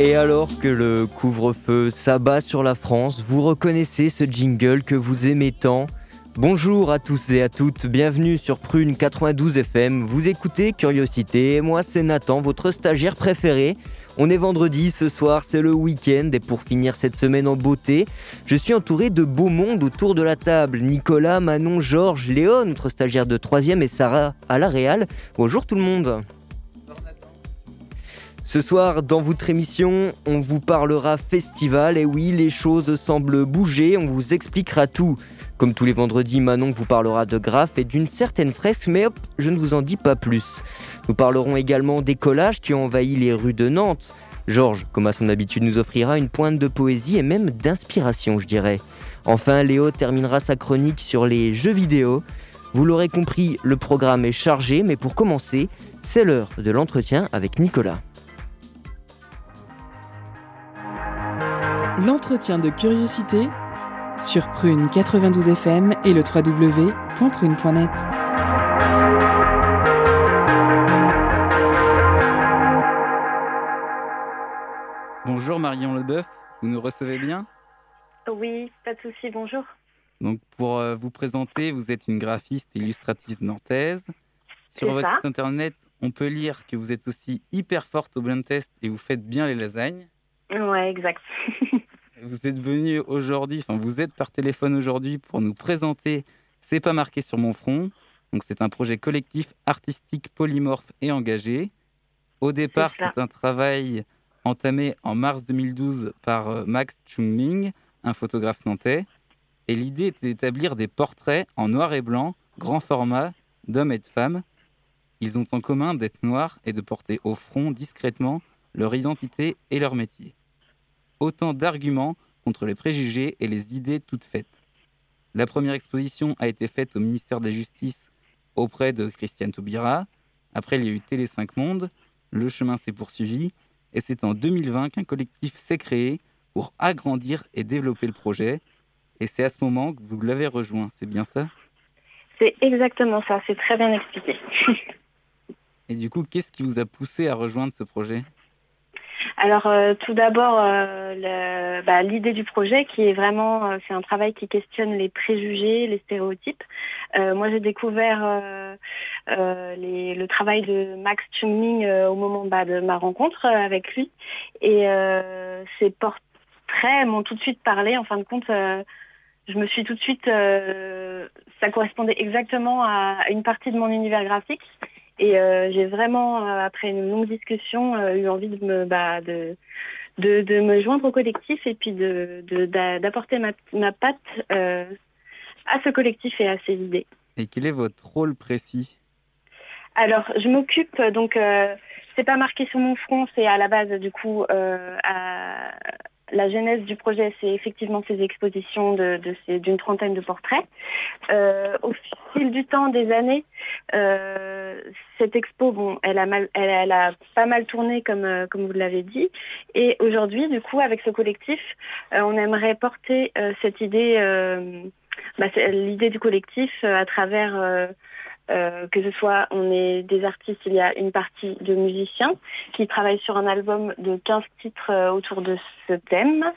Et alors que le couvre-feu s'abat sur la France, vous reconnaissez ce jingle que vous aimez tant Bonjour à tous et à toutes, bienvenue sur Prune 92 FM. Vous écoutez Curiosité moi c'est Nathan, votre stagiaire préféré. On est vendredi, ce soir c'est le week-end et pour finir cette semaine en beauté, je suis entouré de beau monde autour de la table. Nicolas, Manon, Georges, Léon, notre stagiaire de 3 et Sarah à la Réal. Bonjour tout le monde. Ce soir, dans votre émission, on vous parlera festival. Et oui, les choses semblent bouger, on vous expliquera tout. Comme tous les vendredis, Manon vous parlera de graphes et d'une certaine fresque, mais hop, je ne vous en dis pas plus. Nous parlerons également des collages qui ont envahi les rues de Nantes. Georges, comme à son habitude, nous offrira une pointe de poésie et même d'inspiration, je dirais. Enfin, Léo terminera sa chronique sur les jeux vidéo. Vous l'aurez compris, le programme est chargé, mais pour commencer, c'est l'heure de l'entretien avec Nicolas. L'entretien de curiosité sur Prune 92 FM et le www.prune.net. Bonjour Marion Leboeuf, vous nous recevez bien? Oui, pas de souci, bonjour. Donc pour euh, vous présenter, vous êtes une graphiste illustratrice nantaise. Sur votre site internet, on peut lire que vous êtes aussi hyper forte au blind test et vous faites bien les lasagnes. Ouais, exact. vous êtes venu aujourd'hui, enfin vous êtes par téléphone aujourd'hui pour nous présenter C'est pas marqué sur mon front. Donc c'est un projet collectif artistique polymorphe et engagé. Au départ, c'est un travail entamé en mars 2012 par euh, Max Chung-Ming, un photographe nantais. Et l'idée était d'établir des portraits en noir et blanc, grand format, d'hommes et de femmes. Ils ont en commun d'être noirs et de porter au front discrètement leur identité et leur métier autant d'arguments contre les préjugés et les idées toutes faites. La première exposition a été faite au ministère de la Justice auprès de Christiane Taubira. Après, il y a eu Télé 5 Monde. Le chemin s'est poursuivi. Et c'est en 2020 qu'un collectif s'est créé pour agrandir et développer le projet. Et c'est à ce moment que vous l'avez rejoint, c'est bien ça? C'est exactement ça, c'est très bien expliqué. et du coup, qu'est-ce qui vous a poussé à rejoindre ce projet? Alors euh, tout d'abord, euh, bah, l'idée du projet qui est vraiment, euh, c'est un travail qui questionne les préjugés, les stéréotypes. moi j'ai découvert le travail de Max Chungming au moment bah, de ma rencontre avec lui et ses portraits m'ont tout de suite parlé. En fin de compte, je me suis tout de suite, ça correspondait exactement à une partie de mon univers graphique. Et euh, j'ai vraiment, euh, après une longue discussion, euh, eu envie de me, bah, de, de, me joindre au collectif et puis d'apporter de, ma, ma, patte à ce collectif et à ses idées. Et quel est votre rôle précis? Alors, je m'occupe, donc, c'est pas marqué sur mon front, c'est à la base, du coup, à, la genèse du projet, c'est effectivement ces expositions d'une trentaine de portraits. Euh, au fil du temps, des années, euh, cette expo, bon, elle a, elle, a pas mal tourné comme, euh, comme vous l'avez dit. Et aujourd'hui, du coup, avec ce collectif, on aimerait porter cette idée, bah, l'idée du collectif à travers euh, que ce soit on est des artistes, il y a une partie de musiciens qui travaillent sur un album de 15 titres euh, autour de ce thème.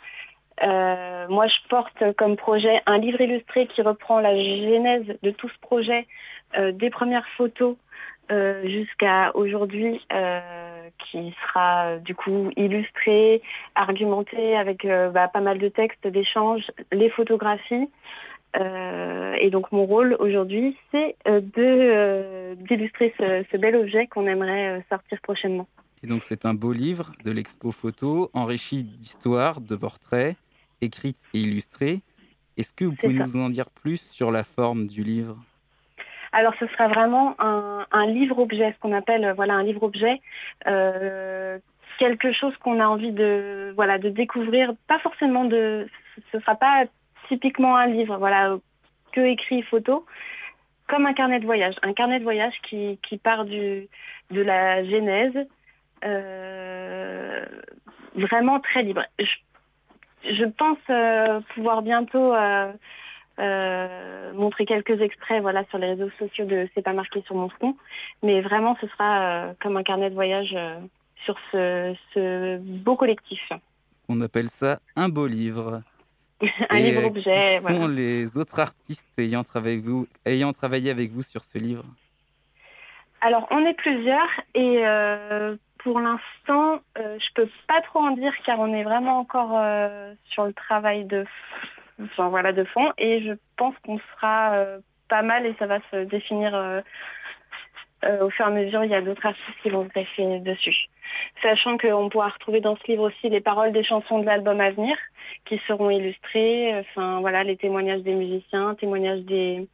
Euh, moi, je porte comme projet un livre illustré qui reprend la genèse de tout ce projet, des premières photos jusqu'à aujourd'hui, qui sera du coup illustré, argumenté avec bah, pas mal de textes, d'échanges, les photographies. Euh, et donc mon rôle aujourd'hui, c'est euh, euh, d'illustrer ce, bel objet qu'on aimerait sortir prochainement. Et donc c'est un beau livre de l'expo photo, enrichi d'histoires, de portraits, écrites et illustrées. Est-ce que vous pouvez nous en dire plus sur la forme du livre? Alors ce sera vraiment un, livre-objet, ce qu'on appelle voilà un livre-objet, quelque chose qu'on a envie de voilà de découvrir, pas forcément de ce ne sera pas typiquement un livre, voilà, que écrit photo, comme un carnet de voyage. Un carnet de voyage qui, part de la genèse, euh, vraiment très libre. Je, pense euh, pouvoir bientôt euh, montrer quelques extraits voilà, sur les réseaux sociaux de C'est pas marqué sur mon front, mais vraiment ce sera comme un carnet de voyage sur ce beau collectif. On appelle ça un beau livre. un livre objet. Qui sont les autres artistes ayant travaillé, vous, ayant travaillé avec vous sur ce livre? Alors, on est plusieurs et euh, pour l'instant, euh, je peux pas trop en dire car on est vraiment encore euh, sur le travail de, enfin, voilà, de fond et je pense qu'on sera pas mal et ça va se définir au fur et à mesure. Il y a d'autres artistes qui vont se greffer dessus sachant qu'on pourra retrouver dans ce livre aussi les paroles des chansons de l'album à venir qui seront illustrées, enfin voilà, les témoignages des musiciens, témoignages des,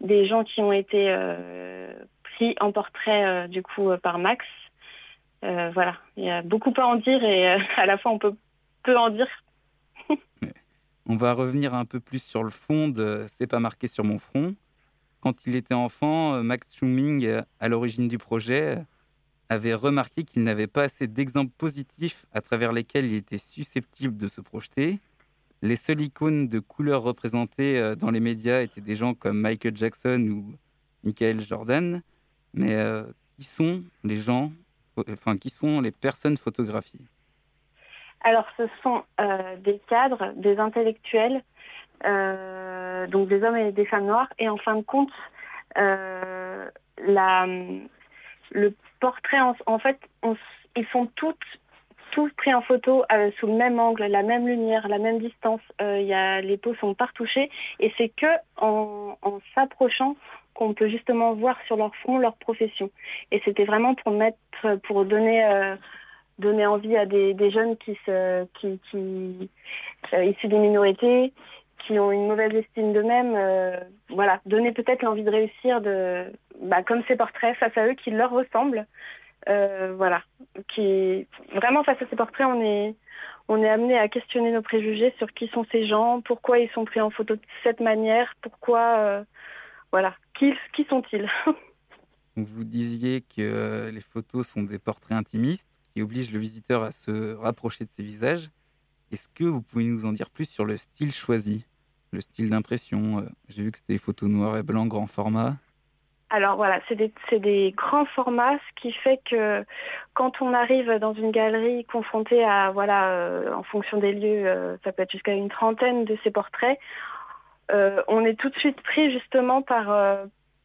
des gens qui ont été euh, pris en portrait euh, du coup euh, par Max. voilà, il y a beaucoup à en dire et à la fois on peut peu en dire. on va revenir un peu plus sur le fond de C'est pas marqué sur mon front. Quand il était enfant, Max Schuming, à l'origine du projet, avait remarqué qu'il n'avait pas assez d'exemples positifs à travers lesquels il était susceptible de se projeter. Les seules icônes de couleur représentées euh, dans les médias étaient des gens comme Michael Jackson ou Michael Jordan. Mais euh, qui sont les gens, enfin qui sont les personnes photographiées? Alors ce sont euh, des cadres, des intellectuels, donc des hommes et des femmes noires. Et en fin de compte, la, le portrait, en, fait, ils sont tous pris en photo euh, sous le même angle, la même lumière, la même distance. Euh, les peaux sont pas et c'est que en, s'approchant qu'on peut justement voir sur leur front leur profession. Et c'était vraiment pour mettre, pour donner, euh, envie à des, jeunes qui se, qui issus des minorités, qui ont une mauvaise estime d'eux-mêmes, voilà, donner peut-être l'envie de réussir de, bah, comme ces portraits face à eux qui leur ressemblent. Euh, voilà, qui vraiment face à ces portraits, on est on est amené à questionner nos préjugés sur qui sont ces gens, pourquoi ils sont pris en photo de cette manière, pourquoi, euh, voilà, qui, qui sont-ils Vous disiez que euh, les photos sont des portraits intimistes qui obligent le visiteur à se rapprocher de ses visages. Est-ce que vous pouvez nous en dire plus sur le style choisi, le style d'impression J'ai vu que c'était des photos noires et blanc grand format. Alors voilà, c'est des, grands formats, ce qui fait que quand on arrive dans une galerie confrontée à, voilà, euh, en fonction des lieux, euh, ça peut être jusqu'à une trentaine de ces portraits, euh, on est tout de suite pris justement par,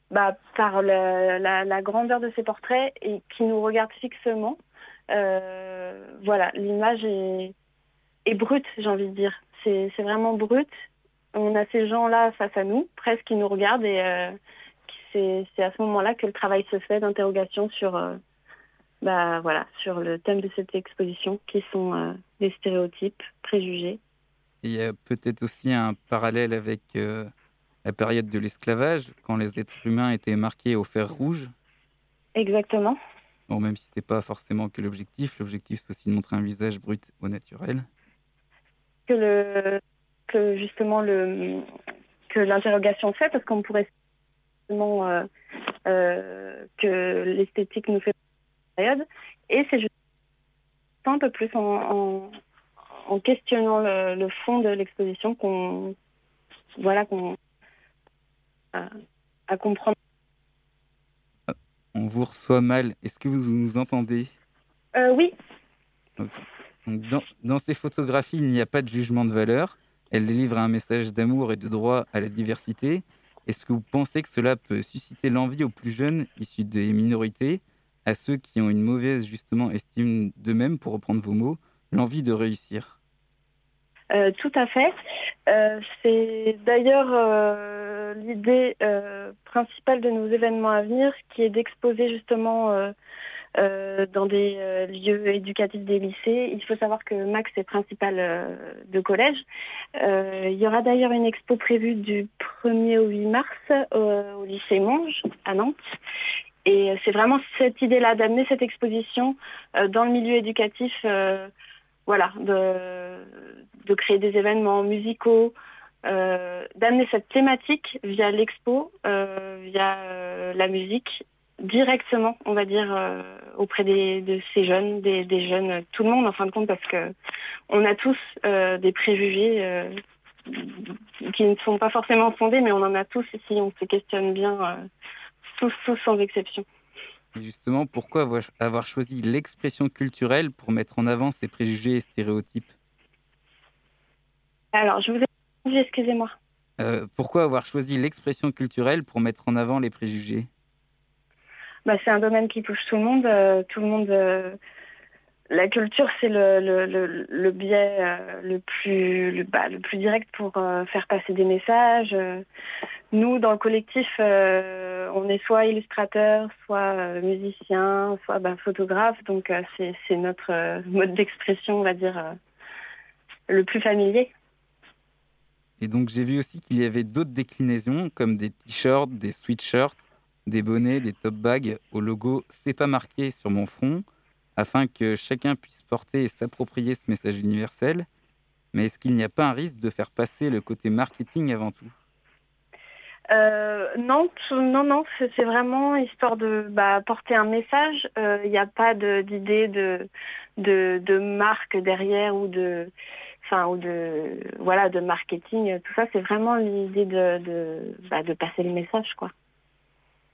bah, par la, grandeur de ces portraits et qui nous regarde fixement. voilà, l'image est, brute, j'ai envie de dire. C'est vraiment brut. On a ces gens-là face à nous, presque qui nous regardent et c'est à ce moment-là que le travail se fait d'interrogation sur, euh, bah, voilà, sur le thème de cette exposition, qui sont euh, les stéréotypes, préjugés. il y a peut-être aussi un parallèle avec euh, la période de l'esclavage, quand les êtres humains étaient marqués au fer rouge. Exactement. Bon, même si ce n'est pas forcément que l'objectif, l'objectif c'est aussi de montrer un visage brut au naturel. Que, le, que justement le, que l'interrogation fait, parce qu'on pourrait euh, euh, que l'esthétique nous fait période. Et c'est juste un peu plus en, questionnant le, fond de l'exposition qu'on voilà qu'on à, comprendre. On vous reçoit mal. Est-ce que vous nous entendez? Euh, Oui. dans, dans, ces photographies, il n'y a pas de jugement de valeur. Elles délivrent un message d'amour et de droit à la diversité. Est-ce que vous pensez que cela peut susciter l'envie aux plus jeunes issus des minorités, à ceux qui ont une mauvaise justement estime d'eux-mêmes, pour reprendre vos mots, l'envie de réussir? Euh, Tout à fait. Euh, c'est d'ailleurs euh, l'idée principale de nos événements à venir, qui est d'exposer justement dans des euh, lieux éducatifs des lycées. Il faut savoir que Max est principal euh, de collège. il y aura d'ailleurs une expo prévue du 1er au 8 mars au lycée Monge à Nantes. Et c'est vraiment cette idée-là d'amener cette exposition dans le milieu éducatif voilà, de, de créer des événements musicaux, euh, d'amener cette thématique via l'expo, euh, via euh, la musique, directement, on va dire, auprès de ces jeunes, des, jeunes, tout le monde en fin de compte, parce que on a tous des préjugés qui ne sont pas forcément fondés, mais on en a tous ici, on se questionne bien, tous, tous sans exception. Et justement, pourquoi avoir choisi l'expression culturelle pour mettre en avant ces préjugés et stéréotypes? Alors, je vous ai excusez-moi. Euh, pourquoi avoir choisi l'expression culturelle pour mettre en avant les préjugés? Bah, C'est un domaine qui touche tout le monde. Euh, tout le monde. Euh, la culture, c'est le, biais le plus bah, le, plus direct pour faire passer des messages. nous, dans le collectif, on est soit illustrateur, soit musicien, soit bah, photographe. Donc, c'est notre mode d'expression, on va dire, le plus familier. Et donc j'ai vu aussi qu'il y avait d'autres déclinaisons comme des t-shirts, des sweatshirts, des bonnets, des top bags au logo C'est pas marqué sur mon front afin que chacun puisse porter et s'approprier ce message universel. Mais est-ce qu'il n'y a pas un risque de faire passer le côté marketing avant tout? Euh, non, non, non, c'est vraiment histoire de bah, porter un message. Euh, il n'y a pas d'idée de, marque derrière ou de, enfin ou de voilà de marketing, tout ça, c'est vraiment l'idée de, de, bah, de, passer le message, quoi.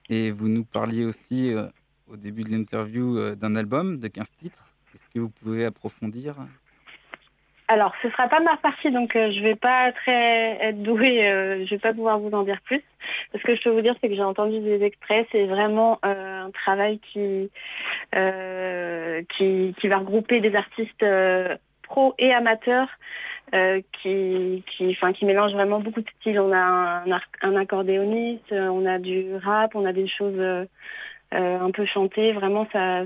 Et vous nous parliez aussi euh, au début de l'interview euh, d'un album de 15 titres. Est-ce que vous pouvez approfondir? Alors, ce sera pas ma partie, donc euh, je vais pas très être douée, je vais pas pouvoir vous en dire plus. Ce que je peux vous dire, c'est que j'ai entendu des extraits. C'est vraiment un travail qui, qui va regrouper des artistes pro et amateur euh, qui, qui, enfin, qui mélange vraiment beaucoup de styles. On a un, un, accordéoniste, on a du rap, on a des choses euh, un peu chantées. Vraiment, ça,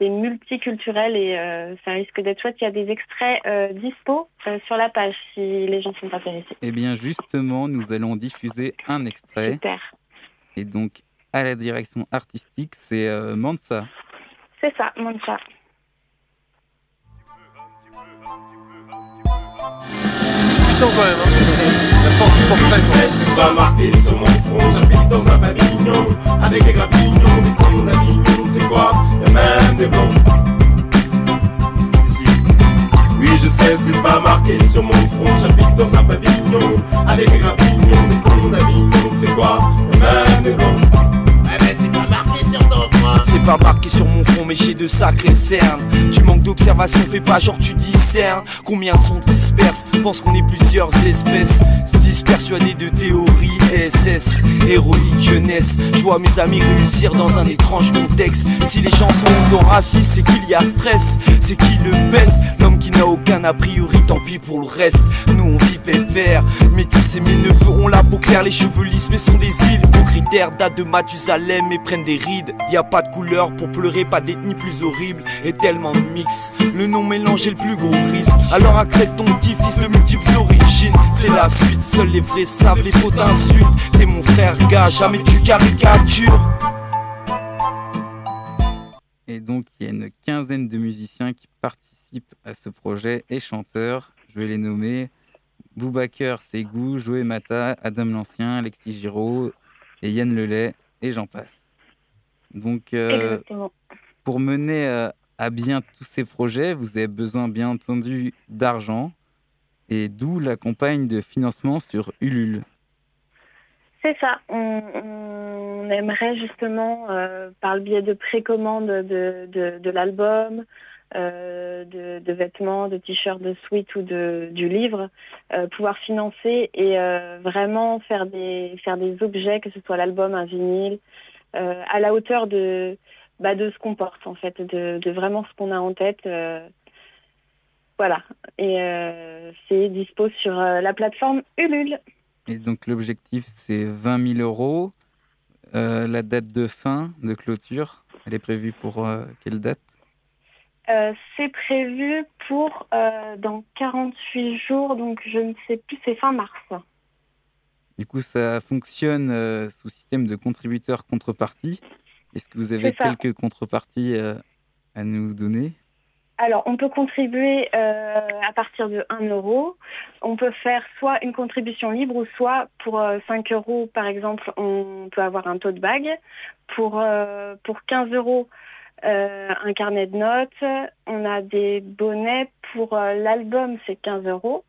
c'est multiculturel et euh, ça risque d'être chouette. Il y a des extraits dispo sur la page si les gens sont intéressés. Eh bien, justement, nous allons diffuser un extrait. Super. Et donc, à la direction artistique, c'est Mansa. C'est ça, Mansa. Quand même. Hein. La force du portrait. C'est pas marqué sur mon front. J'habite dans un pavillon avec des gravignons, des cons d'Avignon. C'est quoi Y'a même des blancs. Oui, je sais, c'est pas marqué sur mon front. J'habite dans un pavillon avec des gravignons, des cons d'Avignon. C'est quoi Y'a même des blancs. C'est pas marqué sur mon front, mais j'ai de sacrés cernes. Tu manques d'observation, fais pas genre tu discernes. Combien sont disperses? Pense qu'on est plusieurs espèces. Dispersuadés de théories SS, héroïque jeunesse. Je vois mes amis réussir dans un étrange contexte. Si les gens sont dans racistes, c'est qu'il y a stress. C'est qui le baisse L'homme qui n'a aucun a priori, tant pis pour le reste. Nous on vit pépère. Métis et mes neveux ont la peau claire, les cheveux lisses, mais sont des îles. Vos critères datent de Mathusalem et prennent des rides. Y a pas de couleur pour pleurer, pas d'ethnie plus horrible et tellement mix. Le nom mélangé le plus gros risque. Alors accepte ton petit fils de multiples origines. C'est la suite, seuls les vrais savent les fautes d'insultes. T'es mon frère, gars, jamais tu caricatures. Et donc, il y a une quinzaine de musiciens qui participent à ce projet et chanteurs. Je vais les nommer Boubaker Ségou, Joé Mata, Adam L'Ancien, Alexis Giraud et Yann Lelay, et j'en passe. Donc, euh, pour mener euh, à bien tous ces projets, vous avez besoin, bien entendu, d'argent, et d'où la campagne de financement sur Ulule. C'est ça. On, aimerait justement, euh, par le biais de précommande de, de, l'album, de, vêtements, de t-shirts, de suites ou de, du livre, pouvoir financer et vraiment faire des, faire des objets, que ce soit l'album, un vinyle, à la hauteur de, bah, de ce qu'on porte, en fait, de, vraiment ce qu'on a en tête. Euh, voilà. Et euh, c'est dispo sur la plateforme Ulule. Et donc l'objectif, c'est 20 000 euros. la date de fin, de clôture, elle est prévue pour quelle date? C'est prévu pour dans 48 jours, donc je ne sais plus, c'est fin mars. Du coup, ça fonctionne euh, sous système de contributeur-contrepartie. Est-ce que vous avez quelques contreparties euh, à nous donner? Alors, on peut contribuer euh, à partir de 1 euro. On peut faire soit une contribution libre ou soit pour 5 euros, par exemple, on peut avoir un tote bag. Pour, pour 15 euros, un carnet de notes. On a des bonnets. Pour l'album, c'est 15 euros.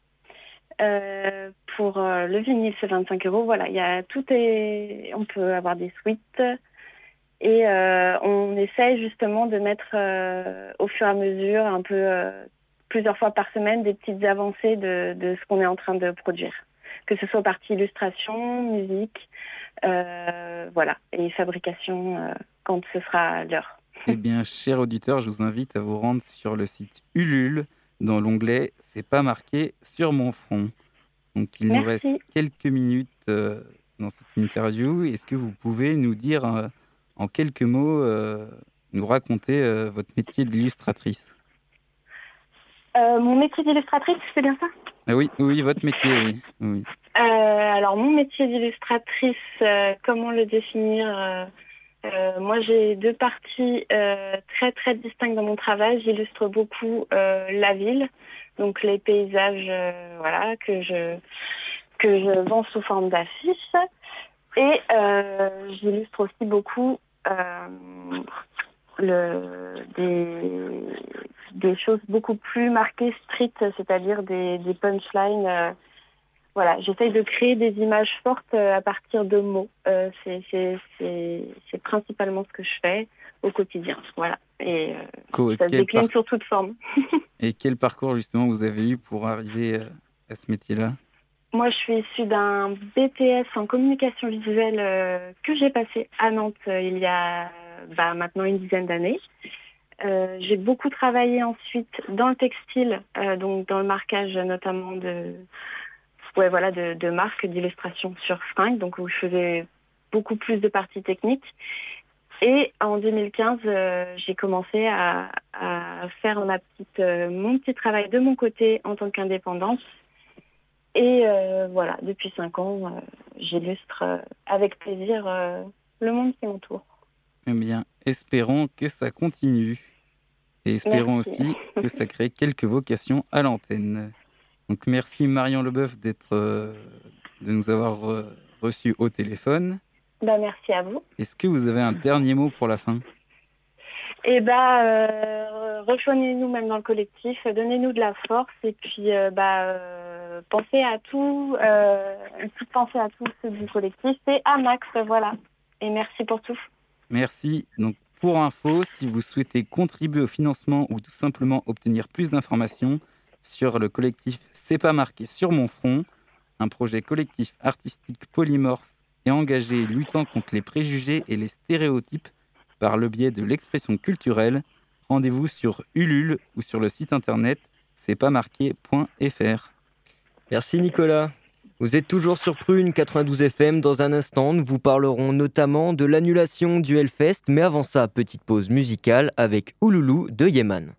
Pour le vinyle, c'est 25 euros. Voilà, il y a tout est. On peut avoir des suites. Et euh, on essaye justement de mettre euh, au fur et à mesure, un peu euh, plusieurs fois par semaine, des petites avancées de, ce qu'on est en train de produire. Que ce soit partie illustration, musique, voilà, et fabrication quand ce sera l'heure. Eh bien, chers auditeurs, je vous invite à vous rendre sur le site Ulule dans l'onglet C'est pas marqué sur mon front. Donc il nous reste quelques minutes dans cette interview. Est-ce que vous pouvez nous dire en quelques mots, euh, nous raconter euh, votre métier d'illustratrice? Euh, Mon métier d'illustratrice, c'est bien ça? Ah Oui, oui, votre métier, oui. alors, mon métier d'illustratrice, comment le définir moi, j'ai deux parties très très distinctes dans mon travail. J'illustre beaucoup la ville, donc les paysages, voilà, que je que je vends sous forme d'affiches. Et j'illustre aussi beaucoup euh, le, des, choses beaucoup plus marquées street, c'est-à-dire des, punchlines. Euh, voilà, j'essaye de créer des images fortes euh, à partir de mots. c'est principalement ce que je fais au quotidien. Voilà. Et ça se décline sur toute forme. et quel parcours justement vous avez eu pour arriver à ce métier-là? Moi, je suis issue d'un BTS en communication visuelle euh, que j'ai passé à Nantes euh, il y a bah, maintenant une dizaine d'années. Euh, j'ai beaucoup travaillé ensuite dans le textile, donc dans le marquage notamment de, ouais, voilà, de, marques d'illustration sur fringues, donc où je faisais beaucoup plus de parties techniques. Et en 2015, j'ai commencé à, à, faire ma petite, mon petit travail de mon côté en tant qu'indépendante et euh, voilà, depuis cinq ans, euh, j'illustre euh, avec plaisir le monde qui m'entoure. Eh bien, espérons que ça continue. Et espérons aussi que ça crée quelques vocations à l'antenne. Donc merci Marion Leboeuf d'être, de nous avoir reçus au téléphone. Bah, merci à vous. Est-ce que vous avez un dernier mot pour la fin? Eh bah, rejoignez-nous même dans le collectif, donnez-nous de la force et puis bah pensez à tout, euh, pensez à tous ceux du collectif. C'est à Max, voilà. Et merci pour tout. Merci. Donc, pour info, si vous souhaitez contribuer au financement ou tout simplement obtenir plus d'informations sur le collectif C'est pas marqué sur mon front, un projet collectif artistique polymorphe et engagé luttant contre les préjugés et les stéréotypes par le biais de l'expression culturelle, rendez-vous sur Ulule ou sur le site internet c'est pas marqué.fr. Merci Nicolas. Vous êtes toujours sur Prune 92 FM. Dans un instant, nous vous parlerons notamment de l'annulation du Hellfest. Mais avant ça, petite pause musicale avec Ouloulou de Yeman.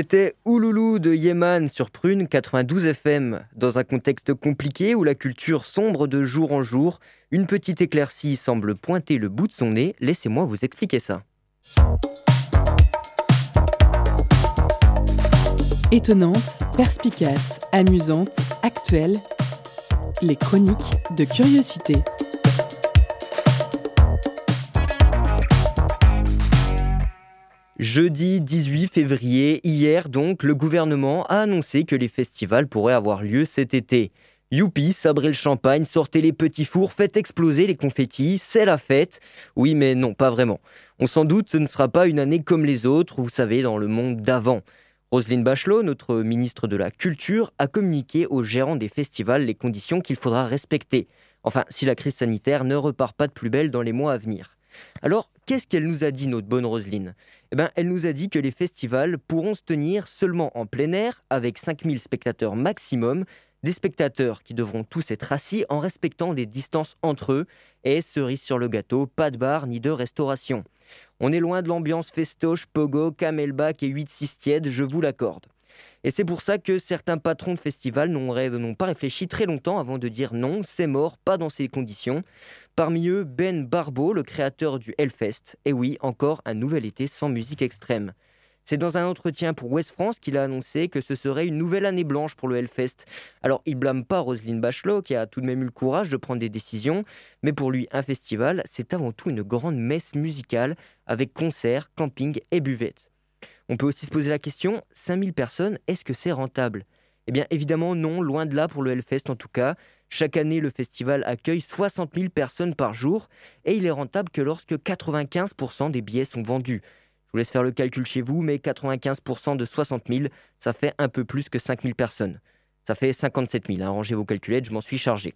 C'était Ouloulou de Yéman sur Prune 92 FM. Dans un contexte compliqué où la culture sombre de jour en jour, une petite éclaircie semble pointer le bout de son nez. Laissez-moi vous expliquer ça. Étonnante, perspicace, amusante, actuelle, les chroniques de curiosité. Jeudi 18 février, hier donc, le gouvernement a annoncé que les festivals pourraient avoir lieu cet été. Youpi, sabrez le champagne, sortez les petits fours, faites exploser les confettis, c'est la fête. Oui, mais non, pas vraiment. On s'en doute, ce ne sera pas une année comme les autres, vous savez, dans le monde d'avant. Roselyne Bachelot, notre ministre de la Culture, a communiqué aux gérants des festivals les conditions qu'il faudra respecter. Enfin, si la crise sanitaire ne repart pas de plus belle dans les mois à venir. Alors, qu'est-ce qu'elle nous a dit, notre bonne Roselyne? Eh ben, Elle nous a dit que les festivals pourront se tenir seulement en plein air, avec 5000 spectateurs maximum, des spectateurs qui devront tous être assis en respectant des distances entre eux, et cerise sur le gâteau, pas de bar ni de restauration. On est loin de l'ambiance festoche, pogo, camelback et 8-6 tièdes, je vous l'accorde. Et c'est pour ça que certains patrons de festivals n'ont pas réfléchi très longtemps avant de dire non, c'est mort, pas dans ces conditions. Parmi eux, Ben Barbeau, le créateur du Hellfest. Et oui, encore un nouvel été sans musique extrême. C'est dans un entretien pour West France qu'il a annoncé que ce serait une nouvelle année blanche pour le Hellfest. Alors, il blâme pas Roselyne Bachelot, qui a tout de même eu le courage de prendre des décisions, mais pour lui, un festival, c'est avant tout une grande messe musicale avec concerts, camping et buvettes. On peut aussi se poser la question 5000 personnes, est-ce que c'est rentable? Eh bien, évidemment, non, loin de là pour le Hellfest en tout cas. Chaque année, le festival accueille 60 000 personnes par jour et il est rentable que lorsque 95% des billets sont vendus. Je vous laisse faire le calcul chez vous, mais 95% de 60 000, ça fait un peu plus que 5 000 personnes. Ça fait 57 000, hein, rangez vos calculettes, je m'en suis chargé.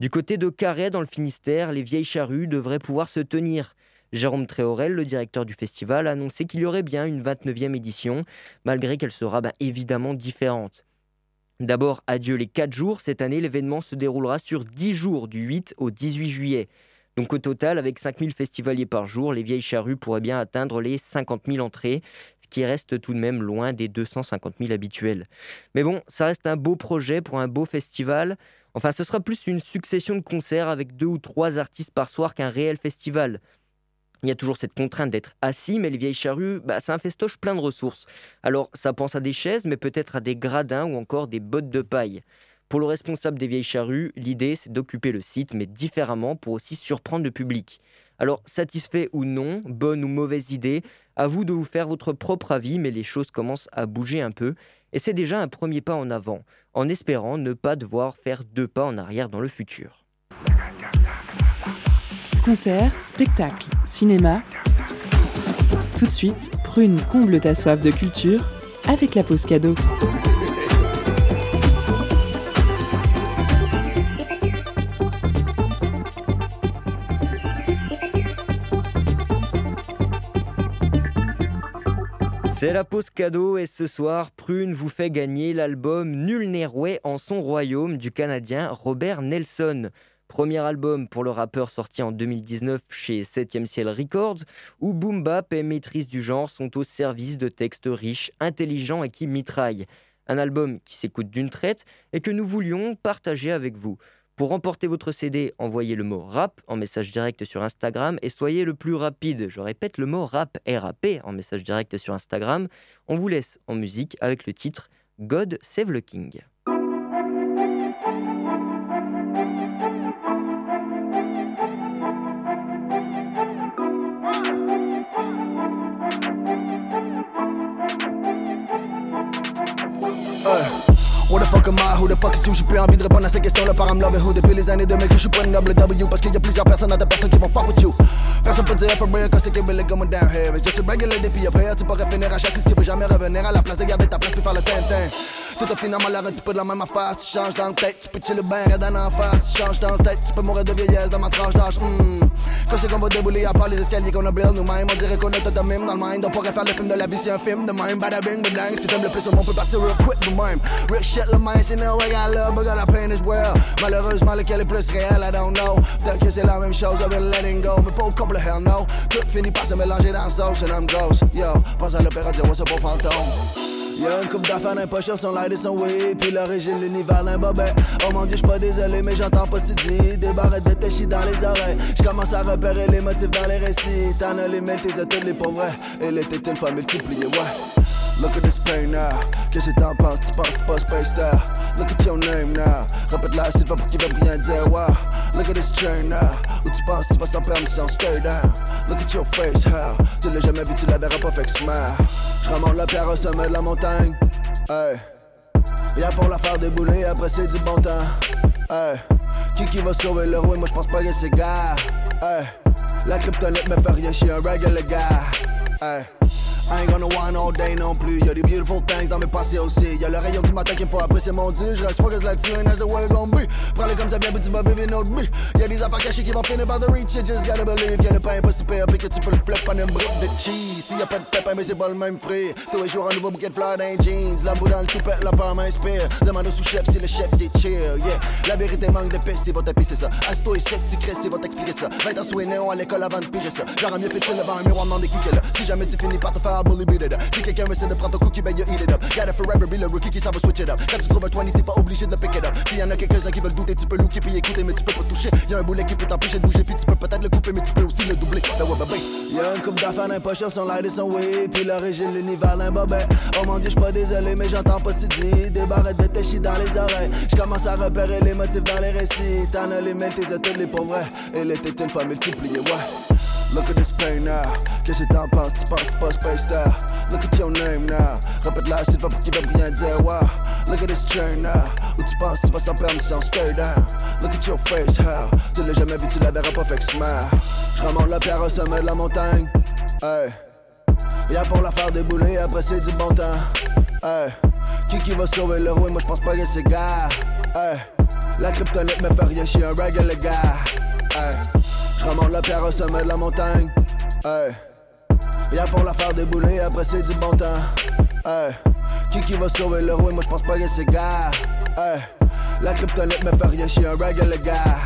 Du côté de Carré, dans le Finistère, les vieilles charrues devraient pouvoir se tenir. Jérôme Tréorel, le directeur du festival, a annoncé qu'il y aurait bien une 29e édition, malgré qu'elle sera ben, évidemment différente. D'abord, adieu les 4 jours. Cette année, l'événement se déroulera sur 10 jours, du 8 au 18 juillet. Donc au total, avec 5000 festivaliers par jour, les vieilles charrues pourraient bien atteindre les 50 000 entrées, ce qui reste tout de même loin des 250 000 habituels. Mais bon, ça reste un beau projet pour un beau festival. Enfin, ce sera plus une succession de concerts avec deux ou trois artistes par soir qu'un réel festival. Il y a toujours cette contrainte d'être assis, mais les vieilles charrues, bah, c'est un festoche plein de ressources. Alors, ça pense à des chaises, mais peut-être à des gradins ou encore des bottes de paille. Pour le responsable des vieilles charrues, l'idée c'est d'occuper le site, mais différemment pour aussi surprendre le public. Alors, satisfait ou non, bonne ou mauvaise idée, à vous de vous faire votre propre avis, mais les choses commencent à bouger un peu, et c'est déjà un premier pas en avant, en espérant ne pas devoir faire deux pas en arrière dans le futur. Concert, spectacle, cinéma. Tout de suite, Prune comble ta soif de culture avec la pause cadeau. C'est la pause cadeau et ce soir, Prune vous fait gagner l'album Nul n'est en son royaume du Canadien Robert Nelson. Premier album pour le rappeur sorti en 2019 chez 7ème Ciel Records, où boom bap et maîtrise du genre sont au service de textes riches, intelligents et qui mitraillent. Un album qui s'écoute d'une traite et que nous voulions partager avec vous. Pour remporter votre CD, envoyez le mot rap en message direct sur Instagram et soyez le plus rapide. Je répète le mot rap, R-A-P, en message direct sur Instagram. On vous laisse en musique avec le titre God Save the King. Répondre à ces questions-là par I'm loving who Depuis les années 2000 que je suis pas noble W Parce qu'il y a plusieurs personnes à des personnes qui vont fuck with you. Personne peut dire for real quand c'est really going down here. It's just a regular à faire Tu pourrais finir à chasser ce qui veut jamais revenir À la place de garder ta place puis faire le same thing Tout a finalement l'air un petit peu de la même affaire Tu changes dans le tête, tu peux chiller ben raide en face Tu changes dans le tête, tu peux mourir de vieillesse dans ma tranche d'âge mm. Quand c'est qu'on va débouler à part les escaliers qu'on a build nous-mêmes On dirait qu'on a tout de même dans le mind. On pourrait faire le film de la vie c'est un film de même Bada bing, bang, ce que t'aimes le plus au monde peut partir real quick même Real shit le mind, c'est no I got love, but got a pain as well. Malheureusement lequel est plus réel, I don't know. Peut-être que c'est la même chose, I've been letting go Mais pas au couple, hell no. Tout finit par se mélanger dans la sauce and I'm ghost Yo, pense à l'opéra, dis what's up au fantôme Y'a une coupe d'affaires d'un pocheur, son light et son weed. Puis l'origine, l'univers d'un bobet. Oh mon dieu, j'suis pas désolé, mais j'entends pas ce que tu dis. Des barrettes de téchis dans les oreilles. J'commence à repérer les motifs dans les récits. T'en as les mêmes, tes études, les pauvres. Et l'été, une fois multipliée, ouais. Look at this pain now. Qu'est-ce que t'en penses? Tu penses pas Space Star? Look at your name now. Répète-la s'il va pour qu'il va rien dire. Wow. Look at this train now. Où tu penses tu vas sans permission? Stay down. Look at your face, how? Tu l'as jamais vu, tu la verras pas, fait que smile. J'remonte la pierre au sommet de la montagne. Hey. Y'a pour la faire débouler, après c'est du bon temps. Hey. Qui qui va sauver le roi? Moi j'pense pas que c'est gars. Hey. La kryptonite me fait rien, j'suis un regular gars. Hey. I ain't gonna whine all day non plus. Y'a des beautiful things dans mes passés aussi. Y'a le rayon du matin qui faut apprécier mon dieu. Je reste focus là-dessus, and that's the way gon' be. Prends-le comme ça vient, tu vas vivre une autre vie. Y'a des affaires cachées qui vont finir par the reach. You just gotta believe que le pain pas super pire que tu peux le flip en une brique de cheese. S'il y a pas de pépin, mais c'est pas le même fruit. Tous les jours, un nouveau bouquet de fleurs dans les jeans. La boue dans le toupet, la peur m'inspire. Demande au sous-chef si le chef est chill. Yeah, la vérité manque de paix, c'est votre tapis, c'est ça. Asto et sec, tu crées, c'est votre expliquer ça. 20 ans sous néon à l'école avant de piger ça. J'aurais mieux fait chill devant un miroir, demander qui qu'elle. Si jamais tu finis par te faire it. Si quelqu'un essaie de prendre ton cookie, ben you eat it up. Gotta forever be le rookie qui va switch it up. Quand tu trouves un 20, t'es pas obligé de pick it up. S'il y en a quelques-uns qui veulent douter, tu peux looker puis écouter, mais tu peux pas toucher. Y'a un boulet qui peut t'empêcher de bouger, puis tu peux peut-être le couper, mais tu peux aussi le doubler. Ben ouais, ben. Y'a une coupe d'affaires pocheur, son light et son weed. Puis l'origine, l'univers d'un bobet. Oh mon dieu, j'suis pas désolé, mais j'entends pas ce que tu dis. Des barrettes de téchis dans les oreilles. J'commence à repérer les motifs dans les récits. T'en as les mains, tes études, les pauvres. Et l'été, une fois multiplié, ouais. Look at this pain now. Qu'est-ce que t'en penses? Tu penses pas Space Star? Look at your name now. Répète-la s'il va pour qu'il va rien dire. Wow. Look at this train now. Où tu penses tu vas sans? Stay down. Look at your face, how? Tu l'as jamais vu, tu la verras pas, fait que smile. J'remonte la pierre au sommet de la montagne. Hey. Y'a pour la faire débouler, après c'est du bon temps. Hey. Qui qui va sauver le roi? Moi j'pense pas que c'est gars. Hey. La kryptonite me fait rien, j'suis un regular gars. Hey. J'remonte la pierre au sommet de la montagne. Hey. Y'a pour la faire débouler, après c'est du bon temps. Qui qui va sauver le roi? Moi j'pense pas que c'est gars. Hey. La kryptonite me fait rien, j'suis un regular gars.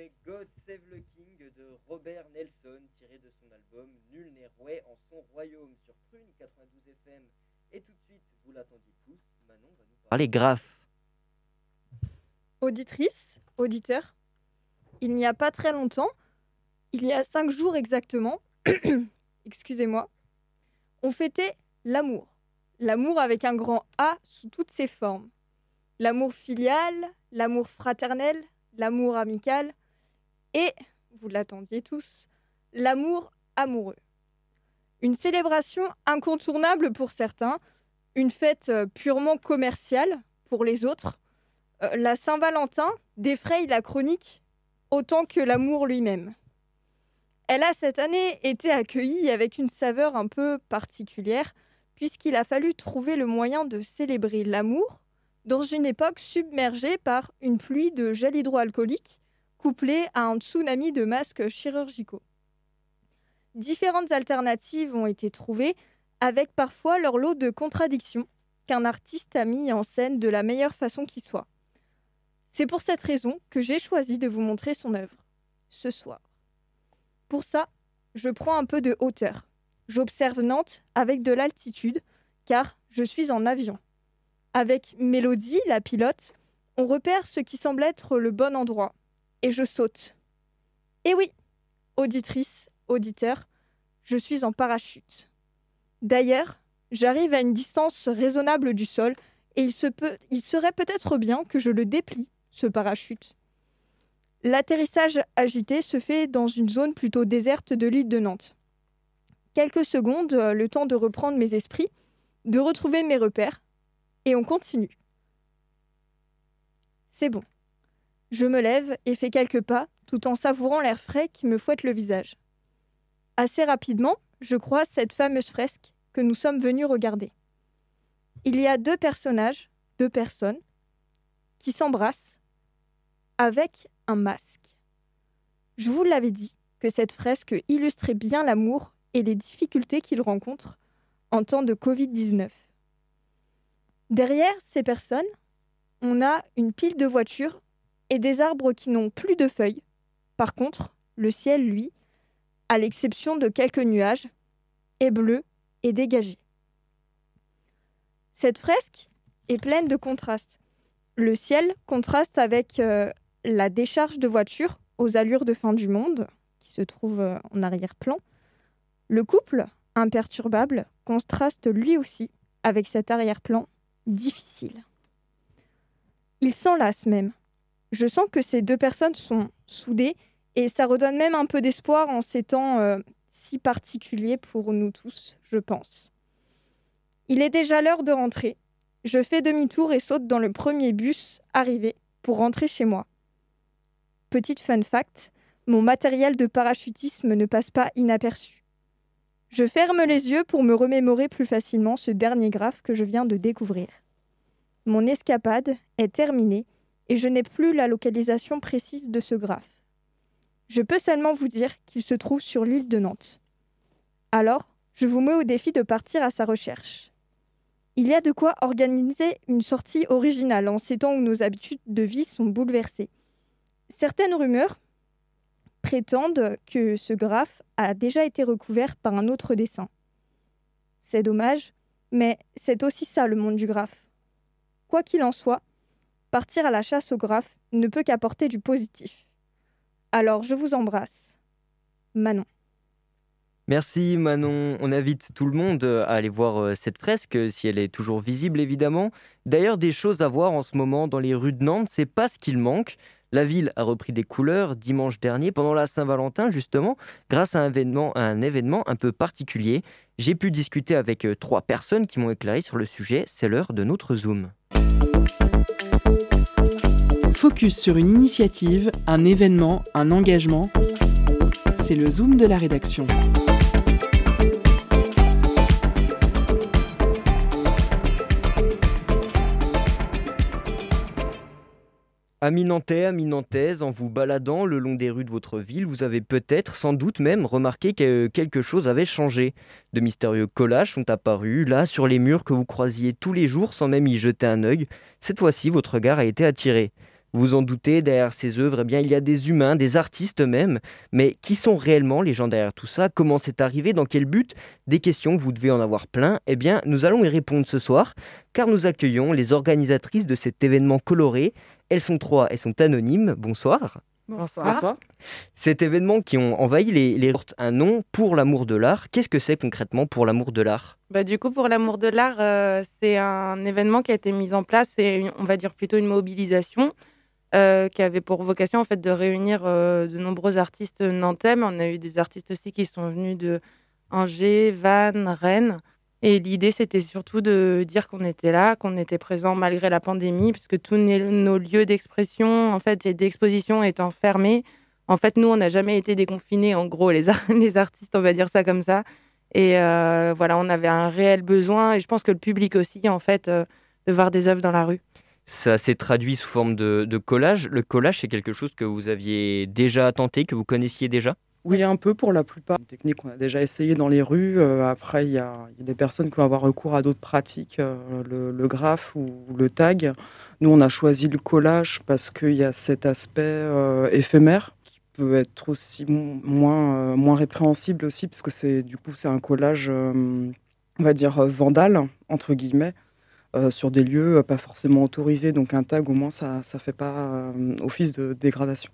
C'était God Save le King de Robert Nelson, tiré de son album Nul n'est roi en son royaume sur Prune 92 FM. Et tout de suite, vous l'attendiez tous, Manon va nous parler graphe. Auditrice, auditeur, il n'y a pas très longtemps, il y a cinq jours exactement, excusez-moi, on fêtait l'amour. L'amour avec un grand A sous toutes ses formes. L'amour filial, l'amour fraternel, l'amour amical et, vous l'attendiez tous, l'amour amoureux. Une célébration incontournable pour certains, une fête euh, purement commerciale pour les autres. Euh, la Saint-Valentin défraye la chronique autant que l'amour lui-même. Elle a cette année été accueillie avec une saveur un peu particulière, puisqu'il a fallu trouver le moyen de célébrer l'amour dans une époque submergée par une pluie de gel hydroalcoolique couplée à un tsunami de masques chirurgicaux. Différentes alternatives ont été trouvées, avec parfois leur lot de contradictions qu'un artiste a mis en scène de la meilleure façon qui soit. C'est pour cette raison que j'ai choisi de vous montrer son œuvre, ce soir. Pour ça, je prends un peu de hauteur. J'observe Nantes avec de l'altitude, car je suis en avion. Avec Mélodie, la pilote, on repère ce qui semble être le bon endroit. Et je saute. Et oui, auditrice, auditeur, je suis en parachute. D'ailleurs, j'arrive à une distance raisonnable du sol et il, se peut, il serait peut-être bien que je le déplie, ce parachute. L'atterrissage agité se fait dans une zone plutôt déserte de l'île de Nantes. Quelques secondes, le temps de reprendre mes esprits, de retrouver mes repères, et on continue. C'est bon. Je me lève et fais quelques pas tout en savourant l'air frais qui me fouette le visage. Assez rapidement, je croise cette fameuse fresque que nous sommes venus regarder. Il y a deux personnages, deux personnes, qui s'embrassent avec un masque. Je vous l'avais dit que cette fresque illustrait bien l'amour et les difficultés qu'il rencontre en temps de Covid-19. Derrière ces personnes, on a une pile de voitures et des arbres qui n'ont plus de feuilles. Par contre, le ciel, lui, à l'exception de quelques nuages, est bleu et dégagé. Cette fresque est pleine de contrastes. Le ciel contraste avec euh, la décharge de voitures aux allures de fin du monde, qui se trouve euh, en arrière-plan. Le couple, imperturbable, contraste lui aussi avec cet arrière-plan difficile. Ils s'enlacent même. Je sens que ces deux personnes sont soudées et ça redonne même un peu d'espoir en ces temps euh, si particuliers pour nous tous, je pense. Il est déjà l'heure de rentrer. Je fais demi-tour et saute dans le premier bus arrivé pour rentrer chez moi. Petite fun fact, mon matériel de parachutisme ne passe pas inaperçu. Je ferme les yeux pour me remémorer plus facilement ce dernier graphe que je viens de découvrir. Mon escapade est terminée et je n'ai plus la localisation précise de ce graphe. Je peux seulement vous dire qu'il se trouve sur l'île de Nantes. Alors, je vous mets au défi de partir à sa recherche. Il y a de quoi organiser une sortie originale en ces temps où nos habitudes de vie sont bouleversées. Certaines rumeurs prétendent que ce graphe a déjà été recouvert par un autre dessin. C'est dommage, mais c'est aussi ça le monde du graphe. Quoi qu'il en soit, partir à la chasse au graphe ne peut qu'apporter du positif. Alors je vous embrasse. Manon. Merci Manon. On invite tout le monde à aller voir euh, cette fresque, si elle est toujours visible évidemment. D'ailleurs, des choses à voir en ce moment dans les rues de Nantes, c'est pas ce qu'il manque. La ville a repris des couleurs dimanche dernier pendant la Saint-Valentin justement, grâce à un événement, un événement un peu particulier. J'ai pu discuter avec euh, trois personnes qui m'ont éclairé sur le sujet. C'est l'heure de notre Zoom. Focus sur une initiative, un événement, un engagement. C'est le Zoom de la rédaction. Amis nantais, en vous baladant le long des rues de votre ville, vous avez peut-être, sans doute même, remarqué que quelque chose avait changé. De mystérieux collages sont apparus, là, sur les murs que vous croisiez tous les jours sans même y jeter un œil. Cette fois-ci, votre regard a été attiré. Vous en doutez, derrière ces œuvres, eh bien, il y a des humains, des artistes même. Mais qui sont réellement les gens derrière tout ça? Comment c'est arrivé? Dans quel but? Des questions que vous devez en avoir plein. Eh bien, nous allons y répondre ce soir, car nous accueillons les organisatrices de cet événement coloré. Elles sont trois, elles sont anonymes. Bonsoir. Bonsoir. Cet événement qui ont envahi les, les un nom pour l'amour de l'art. Qu'est-ce que c'est concrètement pour l'amour de l'art? Bah, Du coup, pour l'amour de l'art, euh, c'est un événement qui a été mis en place. C'est, on va dire, plutôt une mobilisation euh, qui avait pour vocation en fait de réunir euh, de nombreux artistes nantais. on a eu des artistes aussi qui sont venus de Angers, Vannes, Rennes. Et l'idée, c'était surtout de dire qu'on était là, qu'on était présent malgré la pandémie, puisque tous nos lieux d'expression, en fait, et d'exposition étant fermés, en fait, nous, on n'a jamais été déconfinés, en gros, les, artistes, on va dire ça comme ça. Et euh, voilà, on avait un réel besoin, et je pense que le public aussi, en fait, de voir des œuvres dans la rue ça s'est traduit sous forme de, collage. Le collage, c'est quelque chose que vous aviez déjà tenté, que vous connaissiez déjà? Oui, un peu pour la plupart. Une technique qu'on a déjà essayé dans les rues. Euh, après, il y, a des personnes qui vont avoir recours à d'autres pratiques, euh, le, graphe ou, le tag. Nous, on a choisi le collage parce qu'il y a cet aspect euh, éphémère qui peut être aussi moins, moins répréhensible aussi, parce que c'est du coup c'est un collage, on va dire vandale entre guillemets. Euh, sur des lieux euh, pas forcément autorisés. Donc un tag, au moins, ça ne fait pas euh, office de dégradation.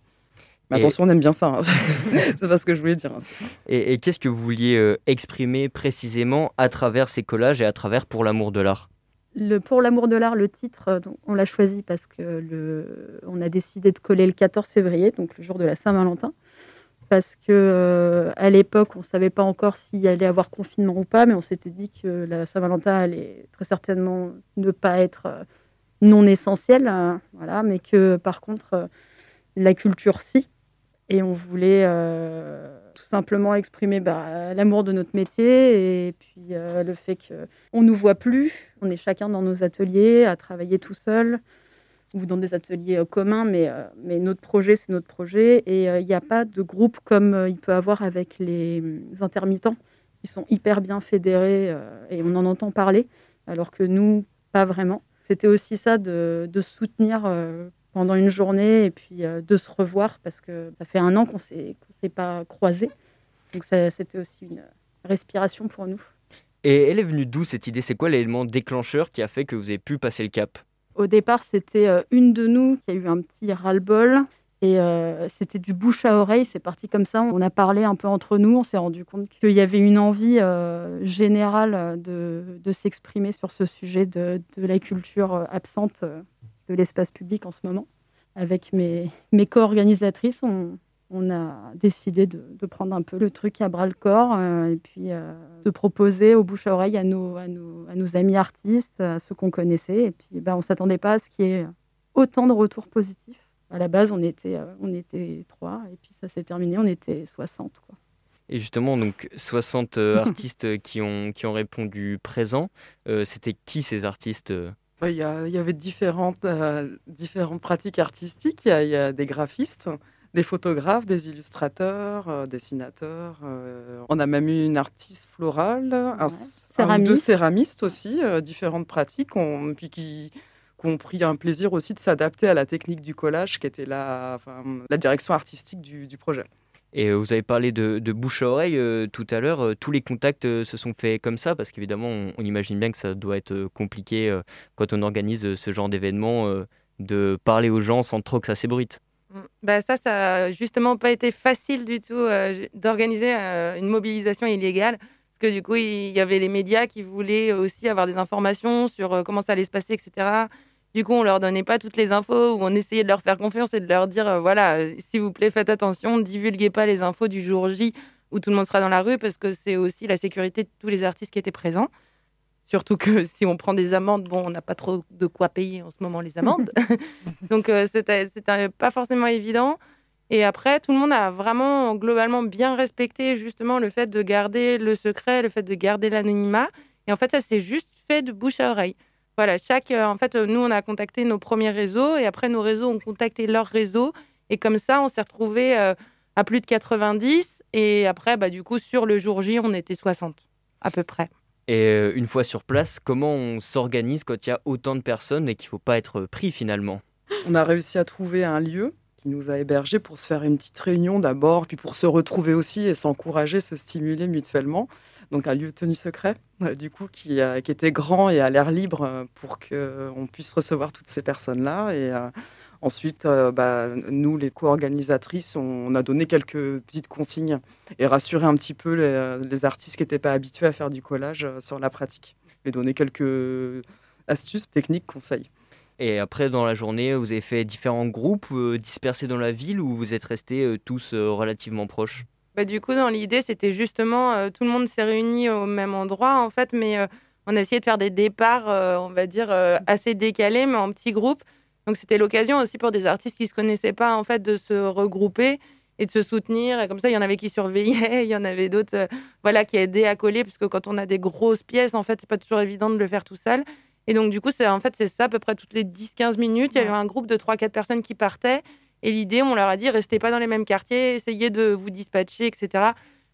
Mais attention, on aime bien ça. Hein. c'est pas ce que je voulais dire. Hein. Et, qu'est-ce que vous vouliez exprimer précisément à travers ces collages et à travers Pour l'amour de l'art? Le, Pour l'amour de l'art, le titre, on l'a choisi parce que le, on a décidé de coller le 14 février, donc le jour de la Saint-Valentin parce que euh, à l'époque, on ne savait pas encore s'il allait avoir confinement ou pas, mais on s'était dit que la Saint-Valentin allait très certainement ne pas être euh, non essentielle, hein, voilà, mais que par contre, euh, la culture si. Et on voulait tout simplement exprimer bah, l'amour de notre métier et puis le fait qu'on ne nous voit plus, on est chacun dans nos ateliers à travailler tout seul. Ou dans des ateliers communs, mais, mais notre projet, c'est notre projet. Et il n'y a pas de groupe comme il peut avoir avec les intermittents, qui sont hyper bien fédérés et on en entend parler, alors que nous, pas vraiment. C'était aussi ça de, de soutenir pendant une journée et puis de se revoir parce que ça fait un an qu'on ne s'est pas croisés. Donc c'était aussi une respiration pour nous. Et elle est venue d'où cette idée? C'est quoi l'élément déclencheur qui a fait que vous avez pu passer le cap? Au départ, c'était euh, une de nous qui a eu un petit ras-le-bol. Et euh, c'était du bouche à oreille, c'est parti comme ça. On a parlé un peu entre nous, on s'est rendu compte qu'il y avait une envie euh, générale de, s'exprimer sur ce sujet de, de la culture absente de l'espace public en ce moment. Avec mes, mes co-organisatrices, on, on a décidé de, prendre un peu le truc à bras le corps euh, et puis euh, de proposer au bouche à oreille à nos, à nos, amis artistes, à ceux qu'on connaissait. Et puis ben, on ne s'attendait pas à ce qu'il y ait autant de retours positifs. À la base, on était, euh, on était trois et puis ça s'est terminé, on était 60. Quoi. Et justement, donc 60 artistes qui ont, qui ont répondu présent. C'était qui ces artistes il y, avait différentes, différentes pratiques artistiques. Il y, a, des graphistes, des photographes, des illustrateurs, euh, dessinateurs. Euh, on a même eu une artiste florale, un, deux céramistes aussi, euh, différentes pratiques, puis qui, ont pris un plaisir aussi de s'adapter à la technique du collage, qui était la, la direction artistique du, projet. Et vous avez parlé de, bouche à oreille tout à l'heure. tous les contacts se sont faits comme ça, parce qu'évidemment, on, imagine bien que ça doit être compliqué quand on organise ce genre d'événement, de parler aux gens sans trop que ça s'ébruite. Mm. Bah ça, ça n'a justement pas été facile du tout euh, d'organiser euh, une mobilisation illégale. Parce que du coup, il y avait les médias qui voulaient aussi avoir des informations sur euh, comment ça allait se passer, etc. Du coup, on leur donnait pas toutes les infos, ou on essayait de leur faire confiance et de leur dire, voilà, s'il vous plaît, faites attention, divulguez pas les infos du jour J où tout le monde sera dans la rue, parce que c'est aussi la sécurité de tous les artistes qui étaient présents. Surtout que si on prend des amendes, bon, on n'a pas trop de quoi payer en ce moment les amendes. Donc, euh, c'était, pas forcément évident. Et après, tout le monde a vraiment globalement bien respecté justement le fait de garder le secret, le fait de garder l'anonymat. Et en fait, ça s'est juste fait de bouche à oreille. Voilà, chaque, euh, en fait, nous, on a contacté nos premiers réseaux et après, nos réseaux ont contacté leurs réseaux. Et comme ça, on s'est retrouvés euh, à plus de 90. Et après, bah, du coup, sur le jour J, on était 60 à peu près. Et euh, une fois sur place, comment on s'organise quand il y a autant de personnes et qu'il ne faut pas être pris finalement? On a réussi à trouver un lieu qui nous a hébergés pour se faire une petite réunion d'abord, puis pour se retrouver aussi et s'encourager, se stimuler mutuellement. Donc un lieu tenu secret, euh, du coup, qui, qui, était grand et à l'air libre euh, pour qu'on puisse recevoir toutes ces personnes-là. Et Ensuite, euh, bah, nous, les co-organisatrices, on, a donné quelques petites consignes et rassuré un petit peu les, artistes qui n'étaient pas habitués à faire du collage euh, sur la pratique et donné quelques astuces, techniques, conseils. Et après, dans la journée, vous avez fait différents groupes euh, dispersés dans la ville ou vous êtes restés tous relativement proches? Bah, Du coup, dans l'idée, c'était justement, tout le monde s'est réuni au même endroit, en fait, mais on a essayé de faire des départs, on va dire, assez décalés, mais en petits groupes. Donc c'était l'occasion aussi pour des artistes qui ne se connaissaient pas en fait de se regrouper et de se soutenir. Et comme ça, il y en avait qui surveillaient, il y en avait d'autres euh, voilà, qui aidaient à coller, parce que quand on a des grosses pièces, en fait, c'est pas toujours évident de le faire tout seul. Et donc, du coup, c'est en fait, c'est ça, à peu près toutes les 10-15 minutes, il y avait un groupe de 3-4 personnes qui partaient. Et l'idée, on leur a dit, restez pas dans les mêmes quartiers, essayez de vous dispatcher, etc.